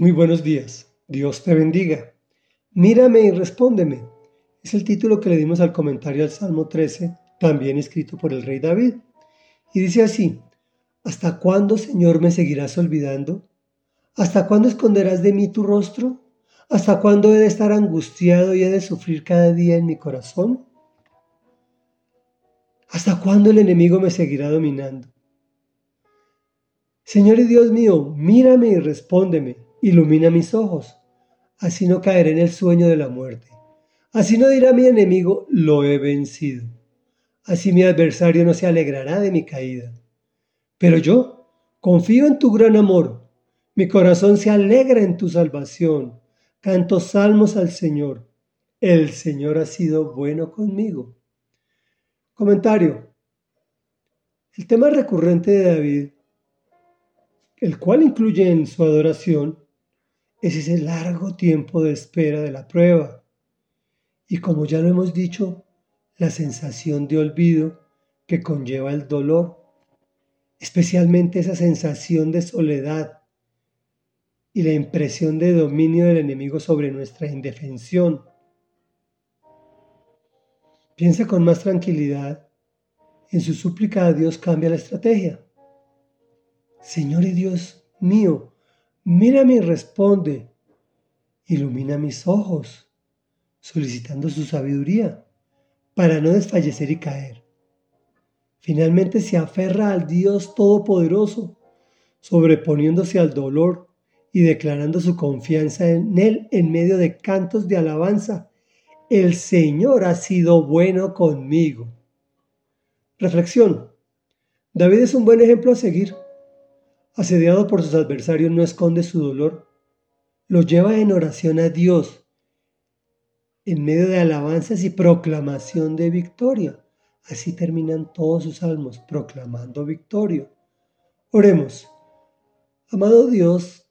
Muy buenos días, Dios te bendiga. Mírame y respóndeme. Es el título que le dimos al comentario al Salmo 13, también escrito por el rey David. Y dice así, ¿Hasta cuándo, Señor, me seguirás olvidando? ¿Hasta cuándo esconderás de mí tu rostro? ¿Hasta cuándo he de estar angustiado y he de sufrir cada día en mi corazón? ¿Hasta cuándo el enemigo me seguirá dominando? Señor y Dios mío, mírame y respóndeme ilumina mis ojos, así no caeré en el sueño de la muerte. Así no dirá mi enemigo, lo he vencido. Así mi adversario no se alegrará de mi caída. Pero yo confío en tu gran amor. Mi corazón se alegra en tu salvación. Canto salmos al Señor. El Señor ha sido bueno conmigo. Comentario. El tema recurrente de David, el cual incluye en su adoración es ese largo tiempo de espera de la prueba. Y como ya lo hemos dicho, la sensación de olvido que conlleva el dolor, especialmente esa sensación de soledad y la impresión de dominio del enemigo sobre nuestra indefensión. Piensa con más tranquilidad. En su súplica a Dios cambia la estrategia. Señor y Dios mío, Mírame y responde. Ilumina mis ojos, solicitando su sabiduría para no desfallecer y caer. Finalmente se aferra al Dios Todopoderoso, sobreponiéndose al dolor y declarando su confianza en Él en medio de cantos de alabanza. El Señor ha sido bueno conmigo. Reflexión. David es un buen ejemplo a seguir asediado por sus adversarios, no esconde su dolor, lo lleva en oración a Dios, en medio de alabanzas y proclamación de victoria. Así terminan todos sus salmos, proclamando victoria. Oremos. Amado Dios,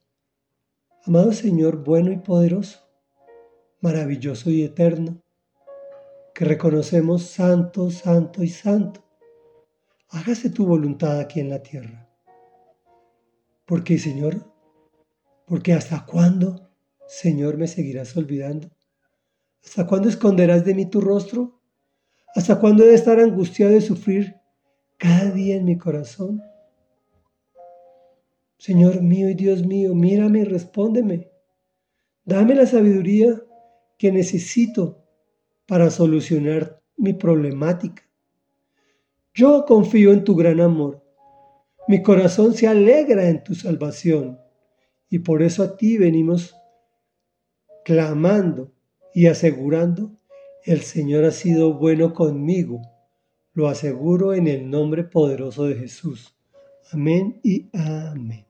amado Señor bueno y poderoso, maravilloso y eterno, que reconocemos santo, santo y santo. Hágase tu voluntad aquí en la tierra ¿Por qué, Señor? Porque hasta cuándo, Señor, me seguirás olvidando? ¿Hasta cuándo esconderás de mí tu rostro? ¿Hasta cuándo he de estar angustiado de sufrir cada día en mi corazón? Señor mío y Dios mío, mírame y respóndeme. Dame la sabiduría que necesito para solucionar mi problemática. Yo confío en tu gran amor mi corazón se alegra en tu salvación y por eso a ti venimos clamando y asegurando, el Señor ha sido bueno conmigo. Lo aseguro en el nombre poderoso de Jesús. Amén y amén.